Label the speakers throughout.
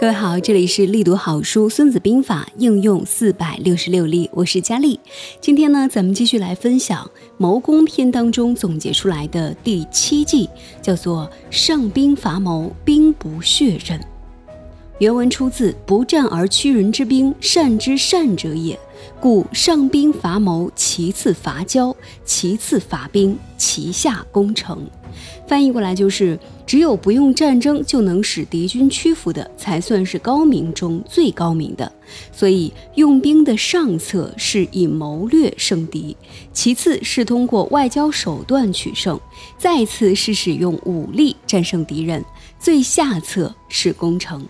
Speaker 1: 各位好，这里是力读好书《孙子兵法》应用四百六十六例，我是佳丽。今天呢，咱们继续来分享《谋攻篇》当中总结出来的第七计，叫做“上兵伐谋，兵不血刃”。原文出自“不战而屈人之兵，善之善者也”。故上兵伐谋，其次伐交，其次伐兵，其下攻城。翻译过来就是：只有不用战争就能使敌军屈服的，才算是高明中最高明的。所以，用兵的上策是以谋略胜敌，其次是通过外交手段取胜，再次是使用武力战胜敌人，最下策是攻城。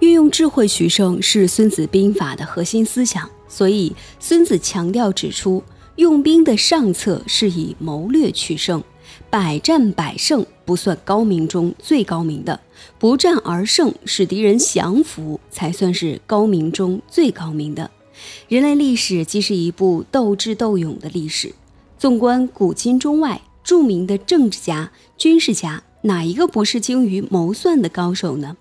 Speaker 1: 运用智慧取胜是《孙子兵法》的核心思想。所以，孙子强调指出，用兵的上策是以谋略取胜，百战百胜不算高明中最高明的，不战而胜，使敌人降服，才算是高明中最高明的。人类历史既是一部斗智斗勇的历史，纵观古今中外，著名的政治家、军事家，哪一个不是精于谋算的高手呢？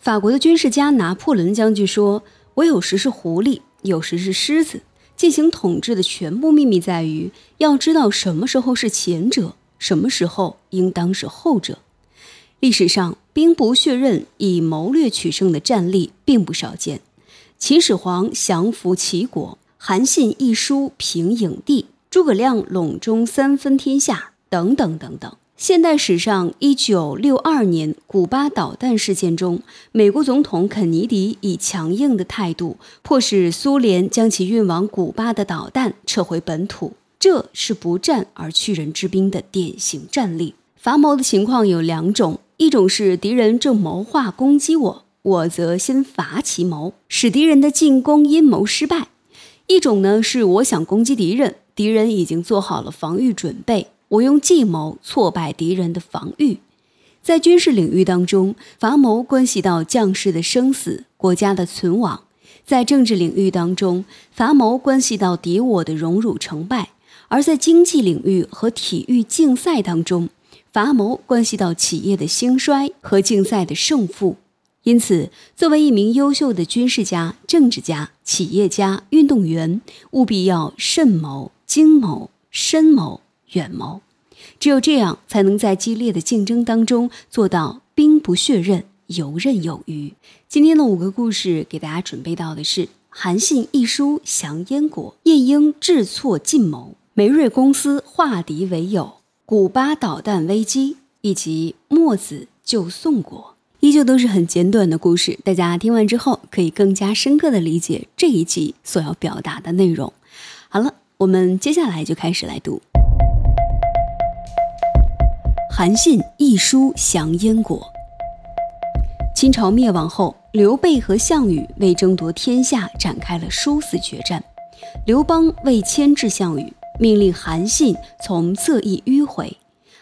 Speaker 1: 法国的军事家拿破仑将军说：“我有时是狐狸。”有时是狮子进行统治的全部秘密在于要知道什么时候是前者，什么时候应当是后者。历史上兵不血刃以谋略取胜的战例并不少见，秦始皇降服齐国，韩信一书平影帝，诸葛亮隆中三分天下，等等等等。现代史上，一九六二年古巴导弹事件中，美国总统肯尼迪以强硬的态度，迫使苏联将其运往古巴的导弹撤回本土。这是不战而屈人之兵的典型战例。伐谋的情况有两种：一种是敌人正谋划攻击我，我则先伐其谋，使敌人的进攻阴谋失败；一种呢是我想攻击敌人，敌人已经做好了防御准备。我用计谋挫败敌人的防御，在军事领域当中，伐谋关系到将士的生死、国家的存亡；在政治领域当中，伐谋关系到敌我的荣辱成败；而在经济领域和体育竞赛当中，伐谋关系到企业的兴衰和竞赛的胜负。因此，作为一名优秀的军事家、政治家、企业家、运动员，务必要慎谋、精谋、深谋。远谋，只有这样，才能在激烈的竞争当中做到兵不血刃，游刃有余。今天的五个故事给大家准备到的是：韩信一书降燕国，晏婴智错进谋，梅瑞公司化敌为友，古巴导弹危机，以及墨子救宋国，依旧都是很简短的故事。大家听完之后，可以更加深刻的理解这一集所要表达的内容。好了，我们接下来就开始来读。韩信一书降燕国。秦朝灭亡后，刘备和项羽为争夺天下展开了殊死决战。刘邦为牵制项羽，命令韩信从侧翼迂回。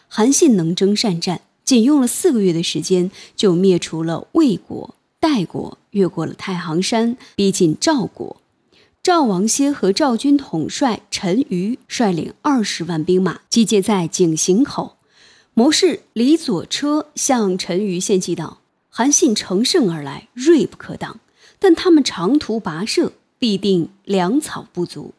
Speaker 1: 韩信能征善战，仅用了四个月的时间，就灭除了魏国、代国，越过了太行山，逼近赵国。赵王歇和赵军统帅陈馀率领二十万兵马集结在井陉口。谋士李左车向陈馀献计道：“韩信乘胜而来，锐不可挡。但他们长途跋涉，必定粮草不足。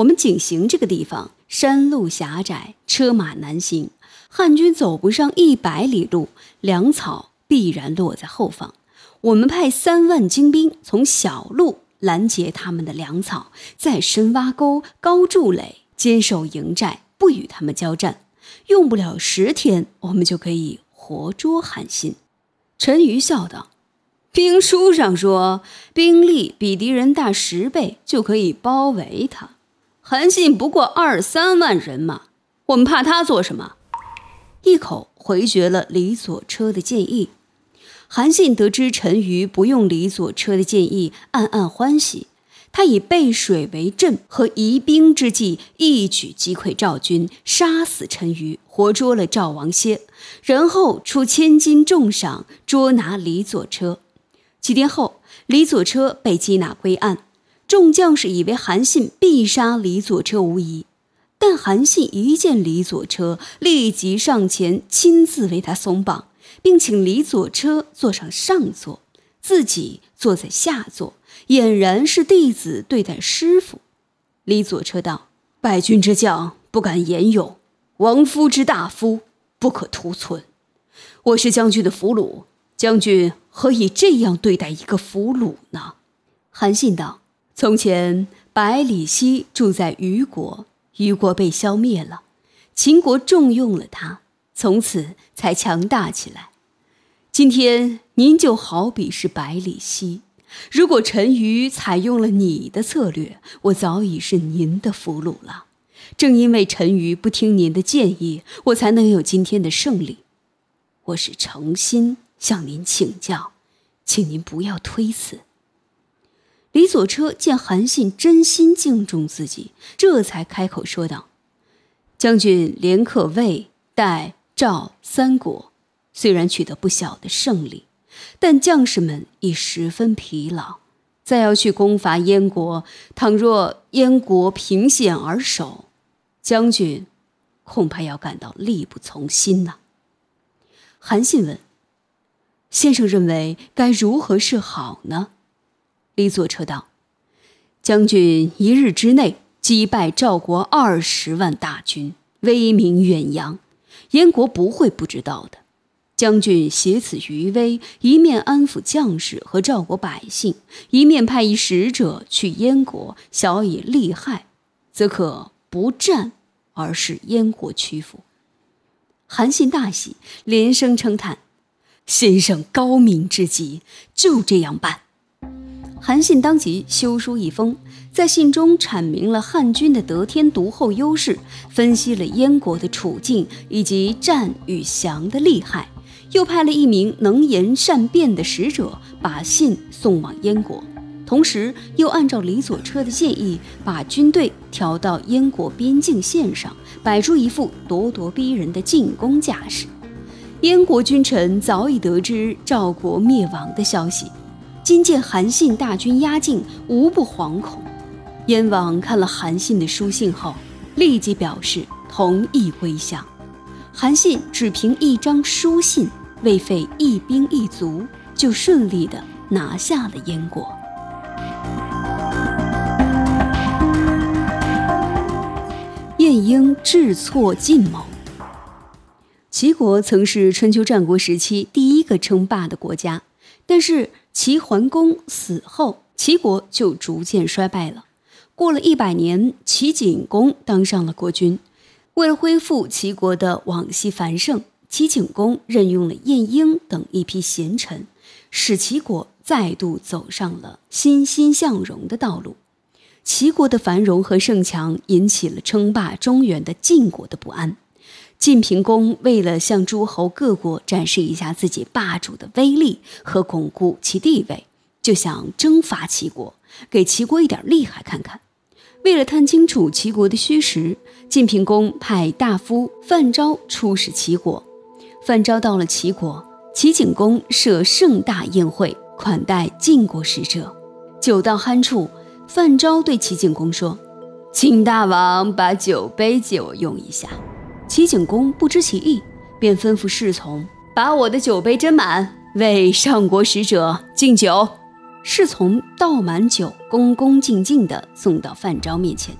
Speaker 1: 我们井陉这个地方，山路狭窄，车马难行，汉军走不上一百里路，粮草必然落在后方。我们派三万精兵从小路拦截他们的粮草，再深挖沟，高筑垒，坚守营寨，不与他们交战。”用不了十天，我们就可以活捉韩信。陈馀笑道：“兵书上说，兵力比敌人大十倍就可以包围他。韩信不过二三万人马，我们怕他做什么？”一口回绝了李左车的建议。韩信得知陈馀不用李左车的建议，暗暗欢喜。他以背水为阵和疑兵之计，一举击溃赵军，杀死陈馀，活捉了赵王歇，然后出千金重赏捉拿李左车。几天后，李左车被缉拿归案，众将士以为韩信必杀李左车无疑，但韩信一见李左车，立即上前亲自为他松绑，并请李左车坐上上座。自己坐在下座，俨然是弟子对待师傅。李左车道：“败军之将不敢言勇，亡夫之大夫不可图存。我是将军的俘虏，将军何以这样对待一个俘虏呢？”韩信道：“从前百里奚住在虞国，虞国被消灭了，秦国重用了他，从此才强大起来。今天您就好比是百里奚。”如果陈馀采用了你的策略，我早已是您的俘虏了。正因为陈馀不听您的建议，我才能有今天的胜利。我是诚心向您请教，请您不要推辞。李左车见韩信真心敬重自己，这才开口说道：“将军连克魏、代、赵三国，虽然取得不小的胜利。”但将士们已十分疲劳，再要去攻伐燕国，倘若燕国凭险而守，将军恐怕要感到力不从心呐。韩信问：“先生认为该如何是好呢？”李左车道：“将军一日之内击败赵国二十万大军，威名远扬，燕国不会不知道的。”将军挟此余威，一面安抚将士和赵国百姓，一面派一使者去燕国，小以利害，则可不战而使燕国屈服。韩信大喜，连声称叹：“先生高明之极，就这样办。”韩信当即修书一封，在信中阐明了汉军的得天独厚优势，分析了燕国的处境以及战与降的利害。又派了一名能言善辩的使者，把信送往燕国，同时又按照李左车的建议，把军队调到燕国边境线上，摆出一副咄咄逼人的进攻架势。燕国君臣早已得知赵国灭亡的消息，今见韩信大军压境，无不惶恐。燕王看了韩信的书信后，立即表示同意归降。韩信只凭一张书信。未费一兵一卒，就顺利的拿下了燕国。晏婴智错晋谋。齐国曾是春秋战国时期第一个称霸的国家，但是齐桓公死后，齐国就逐渐衰败了。过了一百年，齐景公当上了国君，为了恢复齐国的往昔繁盛。齐景公任用了晏婴等一批贤臣，使齐国再度走上了欣欣向荣的道路。齐国的繁荣和盛强引起了称霸中原的晋国的不安。晋平公为了向诸侯各国展示一下自己霸主的威力和巩固其地位，就想征伐齐国，给齐国一点厉害看看。为了探清楚齐国的虚实，晋平公派大夫范昭出使齐国。范昭到了齐国，齐景公设盛大宴会款待晋国使者。酒到酣处，范昭对齐景公说：“请大王把酒杯借我用一下。”齐景公不知其意，便吩咐侍从把我的酒杯斟满，为上国使者敬酒。侍从倒满酒，恭恭敬敬地送到范昭面前。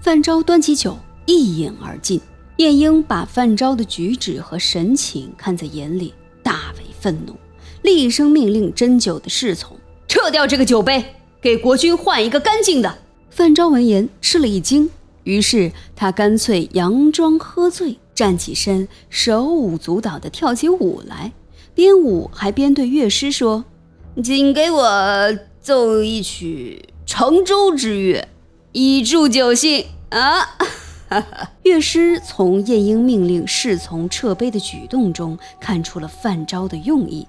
Speaker 1: 范昭端起酒，一饮而尽。晏婴把范昭的举止和神情看在眼里，大为愤怒，厉声命令斟酒的侍从撤掉这个酒杯，给国君换一个干净的。范昭闻言吃了一惊，于是他干脆佯装喝醉，站起身，手舞足蹈地跳起舞来，边舞还边对乐师说：“请给我奏一曲乘舟之乐，以助酒兴啊！” 乐师从晏婴命令侍从撤杯的举动中看出了范昭的用意，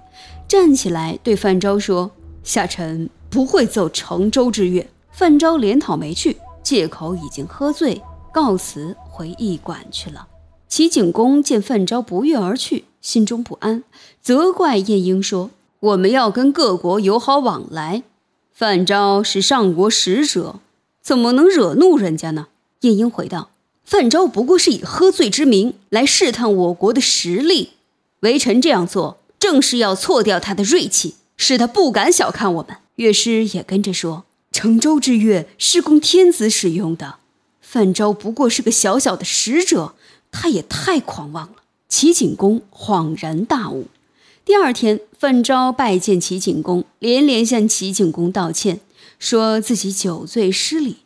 Speaker 1: 站起来对范昭说：“下臣不会奏乘舟之乐。”范昭连讨没去，借口已经喝醉，告辞回驿馆去了。齐景公见范昭不悦而去，心中不安，责怪晏婴说：“我们要跟各国友好往来，范昭是上国使者，怎么能惹怒人家呢？”晏婴回道。范昭不过是以喝醉之名来试探我国的实力，微臣这样做正是要挫掉他的锐气，使他不敢小看我们。乐师也跟着说：“乘舟之乐是供天子使用的，范昭不过是个小小的使者，他也太狂妄了。”齐景公恍然大悟。第二天，范昭拜见齐景公，连连向齐景公道歉，说自己酒醉失礼。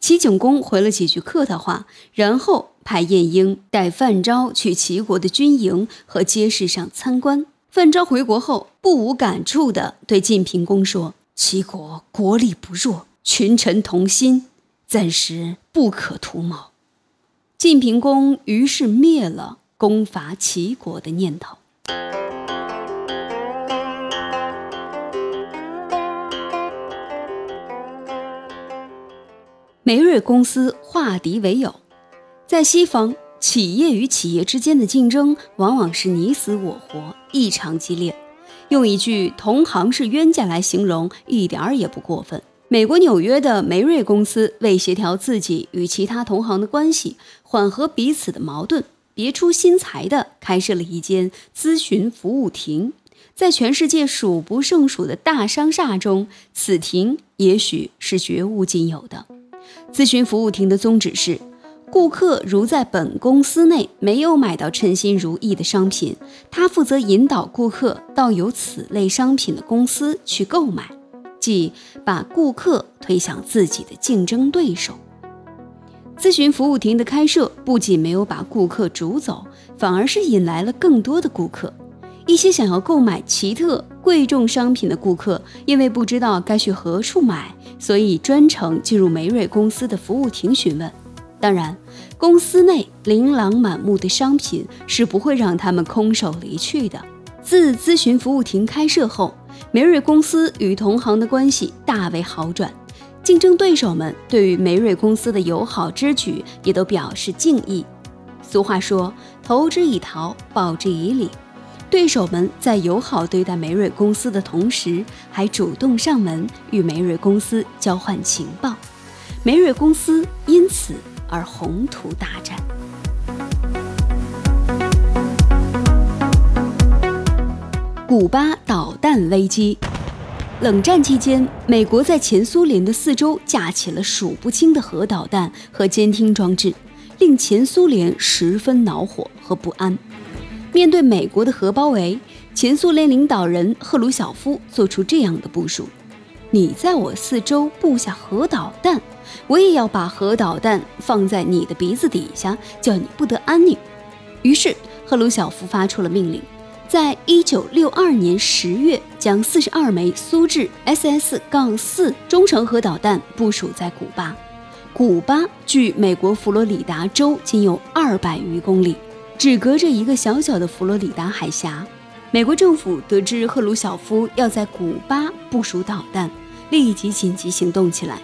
Speaker 1: 齐景公回了几句客套话，然后派晏婴带范昭去齐国的军营和街市上参观。范昭回国后，不无感触地对晋平公说：“齐国国力不弱，群臣同心，暂时不可图谋。”晋平公于是灭了攻伐齐国的念头。梅瑞公司化敌为友，在西方，企业与企业之间的竞争往往是你死我活，异常激烈。用一句“同行是冤家”来形容，一点儿也不过分。美国纽约的梅瑞公司为协调自己与其他同行的关系，缓和彼此的矛盾，别出心裁地开设了一间咨询服务亭。在全世界数不胜数的大商厦中，此亭也许是绝无仅有的。咨询服务亭的宗旨是：顾客如在本公司内没有买到称心如意的商品，他负责引导顾客到有此类商品的公司去购买，即把顾客推向自己的竞争对手。咨询服务亭的开设不仅没有把顾客逐走，反而是引来了更多的顾客。一些想要购买奇特贵重商品的顾客，因为不知道该去何处买。所以专程进入梅瑞公司的服务亭询问。当然，公司内琳琅满目的商品是不会让他们空手离去的。自咨询服务亭开设后，梅瑞公司与同行的关系大为好转，竞争对手们对于梅瑞公司的友好之举也都表示敬意。俗话说：“投之以桃，报之以李。”对手们在友好对待梅瑞公司的同时，还主动上门与梅瑞公司交换情报，梅瑞公司因此而宏图大展。古巴导弹危机，冷战期间，美国在前苏联的四周架起了数不清的核导弹和监听装置，令前苏联十分恼火和不安。面对美国的核包围，前苏联领导人赫鲁晓夫做出这样的部署：你在我四周布下核导弹，我也要把核导弹放在你的鼻子底下，叫你不得安宁。于是，赫鲁晓夫发出了命令，在一九六二年十月，将四十二枚苏制 SS 杠4中程核导弹部署在古巴。古巴距美国佛罗里达州仅有二百余公里。只隔着一个小小的佛罗里达海峡，美国政府得知赫鲁晓夫要在古巴部署导弹，立即紧急行动起来。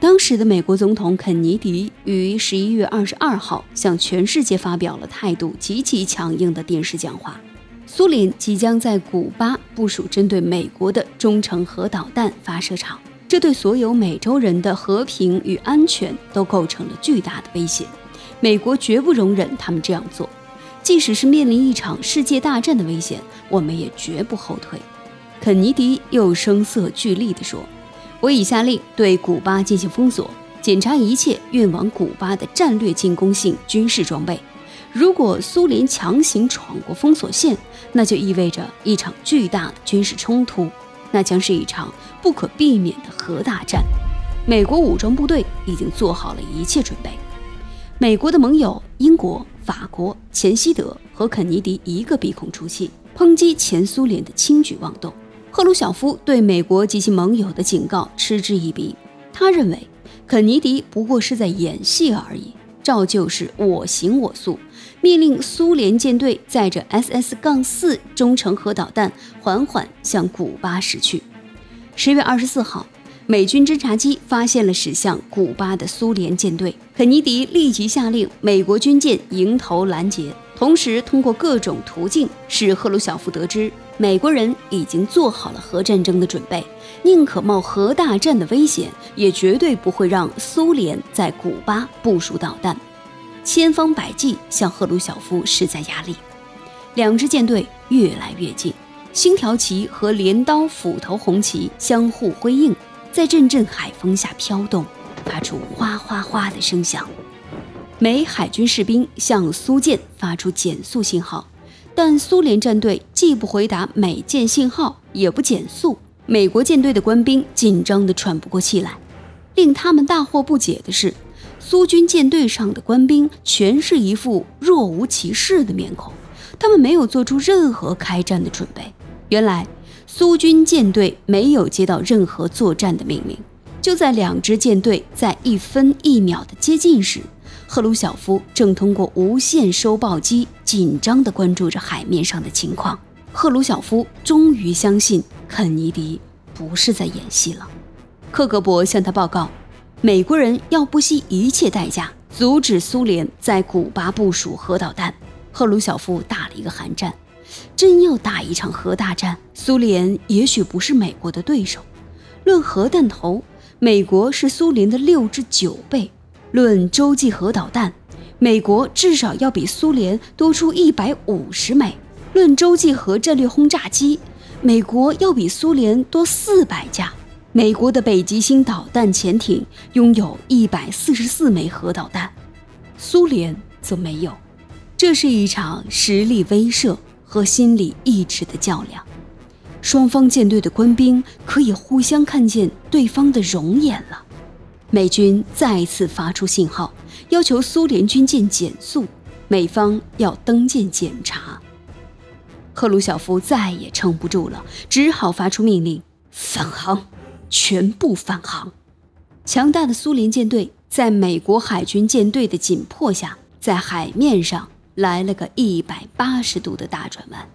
Speaker 1: 当时的美国总统肯尼迪于十一月二十二号向全世界发表了态度极其强硬的电视讲话：苏联即将在古巴部署针对美国的中程核导弹发射场，这对所有美洲人的和平与安全都构成了巨大的威胁。美国绝不容忍他们这样做。即使是面临一场世界大战的危险，我们也绝不后退。肯尼迪又声色俱厉地说：“我已下令对古巴进行封锁，检查一切运往古巴的战略进攻性军事装备。如果苏联强行闯过封锁线，那就意味着一场巨大的军事冲突，那将是一场不可避免的核大战。美国武装部队已经做好了一切准备。美国的盟友英国。”法国、前西德和肯尼迪一个鼻孔出气，抨击前苏联的轻举妄动。赫鲁晓夫对美国及其盟友的警告嗤之以鼻，他认为肯尼迪不过是在演戏而已，照旧是我行我素，命令苏联舰队载着 SS 杠4中程核导弹缓缓向古巴驶去。十月二十四号。美军侦察机发现了驶向古巴的苏联舰队，肯尼迪立即下令美国军舰迎头拦截，同时通过各种途径使赫鲁晓夫得知美国人已经做好了核战争的准备，宁可冒核大战的危险，也绝对不会让苏联在古巴部署导弹，千方百计向赫鲁晓夫施加压力。两支舰队越来越近。星条旗和镰刀斧头红旗相互辉映，在阵阵海风下飘动，发出哗哗哗的声响。美海军士兵向苏舰发出减速信号，但苏联战队既不回答美舰信号，也不减速。美国舰队的官兵紧张得喘不过气来。令他们大惑不解的是，苏军舰队上的官兵全是一副若无其事的面孔，他们没有做出任何开战的准备。原来，苏军舰队没有接到任何作战的命令。就在两支舰队在一分一秒的接近时，赫鲁晓夫正通过无线收报机紧张地关注着海面上的情况。赫鲁晓夫终于相信肯尼迪不是在演戏了。克格勃向他报告，美国人要不惜一切代价阻止苏联在古巴部署核导弹。赫鲁晓夫打了一个寒战，真要打一场核大战，苏联也许不是美国的对手。论核弹头，美国是苏联的六至九倍；论洲际核导弹，美国至少要比苏联多出一百五十枚；论洲际核战略轰炸机，美国要比苏联多四百架。美国的北极星导弹潜艇拥有一百四十四枚核导弹，苏联则没有。这是一场实力威慑和心理意志的较量。双方舰队的官兵可以互相看见对方的容颜了。美军再次发出信号，要求苏联军舰减速，美方要登舰检查。赫鲁晓夫再也撑不住了，只好发出命令：返航。全部返航！强大的苏联舰队在美国海军舰队的紧迫下，在海面上来了个一百八十度的大转弯。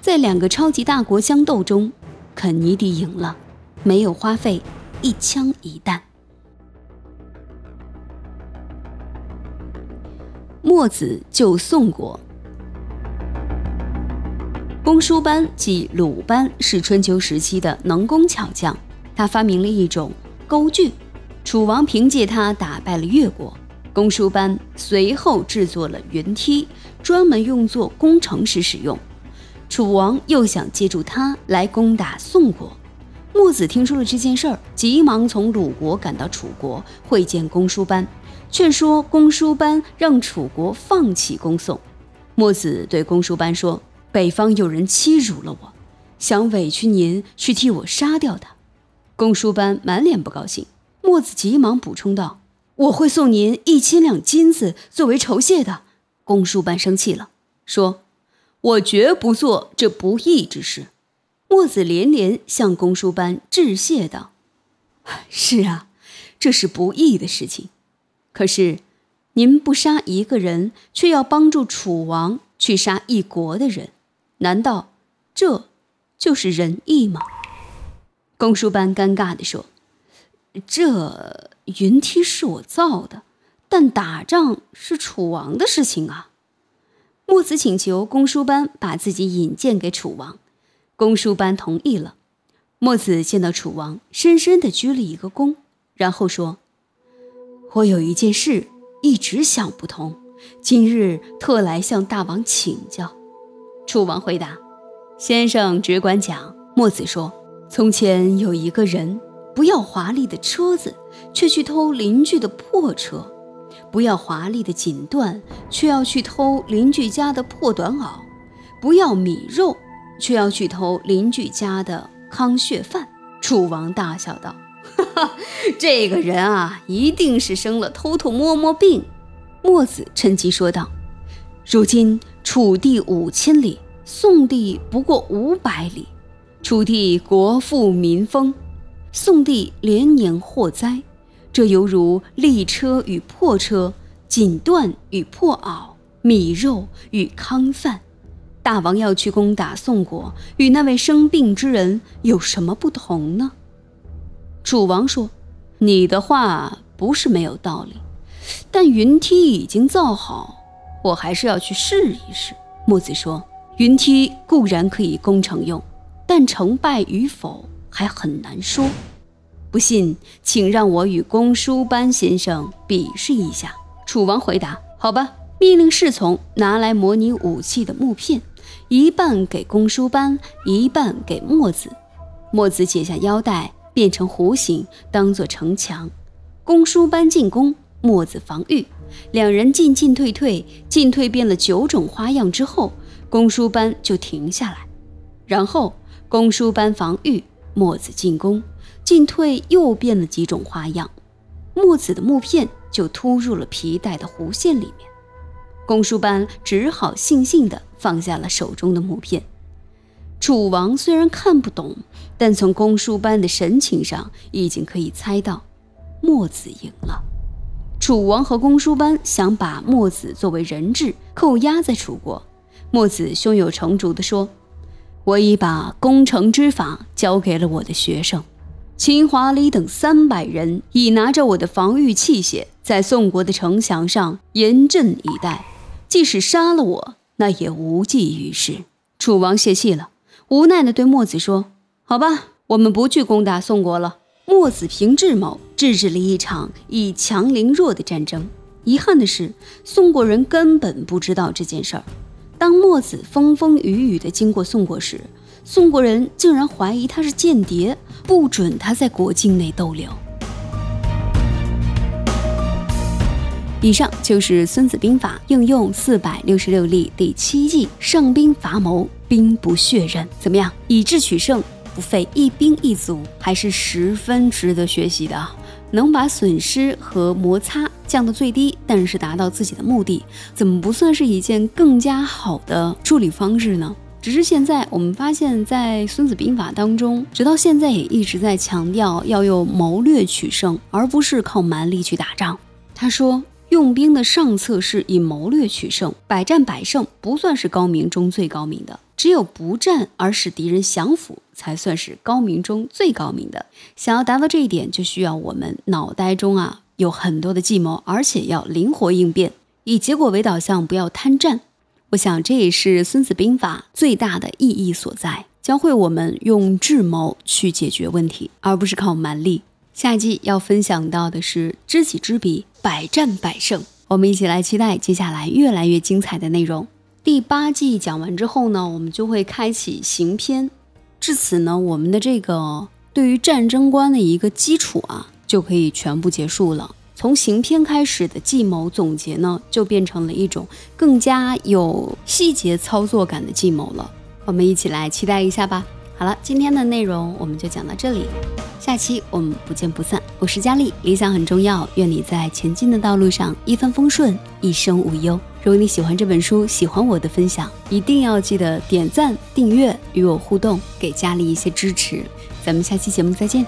Speaker 1: 在两个超级大国相斗中，肯尼迪赢了，没有花费一枪一弹。墨子救宋国。公输班即鲁班，是春秋时期的能工巧匠。他发明了一种钩具，楚王凭借它打败了越国。公输班随后制作了云梯，专门用作攻城时使用。楚王又想借助它来攻打宋国。墨子听说了这件事儿，急忙从鲁国赶到楚国会见公输班，劝说公输班让楚国放弃攻宋。墨子对公输班说：“北方有人欺辱了我，想委屈您去替我杀掉他。”公输班满脸不高兴，墨子急忙补充道：“我会送您一千两金子作为酬谢的。”公输班生气了，说：“我绝不做这不义之事。”墨子连连向公输班致谢道：“ 是啊，这是不义的事情。可是，您不杀一个人，却要帮助楚王去杀一国的人，难道这就是仁义吗？”公输班尴尬地说：“这云梯是我造的，但打仗是楚王的事情啊。”墨子请求公输班把自己引荐给楚王，公输班同意了。墨子见到楚王，深深地鞠了一个躬，然后说：“我有一件事一直想不通，今日特来向大王请教。”楚王回答：“先生只管讲。”墨子说。从前有一个人，不要华丽的车子，却去偷邻居的破车；不要华丽的锦缎，却要去偷邻居家的破短袄；不要米肉，却要去偷邻居家的糠血饭。楚王大笑道：“，这个人啊，一定是生了偷偷摸摸病。”墨子趁机说道：“如今楚地五千里，宋地不过五百里。”楚地国富民丰，宋地连年祸灾，这犹如利车与破车，锦缎与破袄，米肉与糠饭。大王要去攻打宋国，与那位生病之人有什么不同呢？楚王说：“你的话不是没有道理，但云梯已经造好，我还是要去试一试。”墨子说：“云梯固然可以攻城用。”但成败与否还很难说，不信，请让我与公输班先生比试一下。楚王回答：“好吧。”命令侍从拿来模拟武器的木片，一半给公输班，一半给墨子。墨子解下腰带，变成弧形，当做城墙。公输班进攻，墨子防御。两人进进退退，进退变了九种花样之后，公输班就停下来。然后公输班防御，墨子进攻，进退又变了几种花样。墨子的木片就突入了皮带的弧线里面。公输班只好悻悻地放下了手中的木片。楚王虽然看不懂，但从公输班的神情上已经可以猜到，墨子赢了。楚王和公输班想把墨子作为人质扣押在楚国。墨子胸有成竹地说：“我已把攻城之法交给了我的学生，秦华里等三百人已拿着我的防御器械，在宋国的城墙上严阵以待。”即使杀了我，那也无济于事。楚王泄气了，无奈地对墨子说：“好吧，我们不去攻打宋国了。”墨子凭智谋制止了一场以强凌弱的战争。遗憾的是，宋国人根本不知道这件事儿。当墨子风风雨雨地经过宋国时，宋国人竟然怀疑他是间谍，不准他在国境内逗留。以上就是《孙子兵法》应用四百六十六例第七计“上兵伐谋，兵不血刃”。怎么样？以智取胜，不费一兵一卒，还是十分值得学习的。能把损失和摩擦降到最低，但是达到自己的目的，怎么不算是一件更加好的处理方式呢？只是现在我们发现，在《孙子兵法》当中，直到现在也一直在强调要用谋略取胜，而不是靠蛮力去打仗。他说。用兵的上策是以谋略取胜，百战百胜不算是高明中最高明的，只有不战而使敌人降服，才算是高明中最高明的。想要达到这一点，就需要我们脑袋中啊有很多的计谋，而且要灵活应变，以结果为导向，不要贪战。我想这也是《孙子兵法》最大的意义所在，教会我们用智谋去解决问题，而不是靠蛮力。下集要分享到的是知己知彼，百战百胜。我们一起来期待接下来越来越精彩的内容。第八季讲完之后呢，我们就会开启行篇。至此呢，我们的这个对于战争观的一个基础啊，就可以全部结束了。从行篇开始的计谋总结呢，就变成了一种更加有细节操作感的计谋了。我们一起来期待一下吧。好了，今天的内容我们就讲到这里，下期我们不见不散。我是佳丽，理想很重要，愿你在前进的道路上一帆风顺，一生无忧。如果你喜欢这本书，喜欢我的分享，一定要记得点赞、订阅，与我互动，给佳丽一些支持。咱们下期节目再见。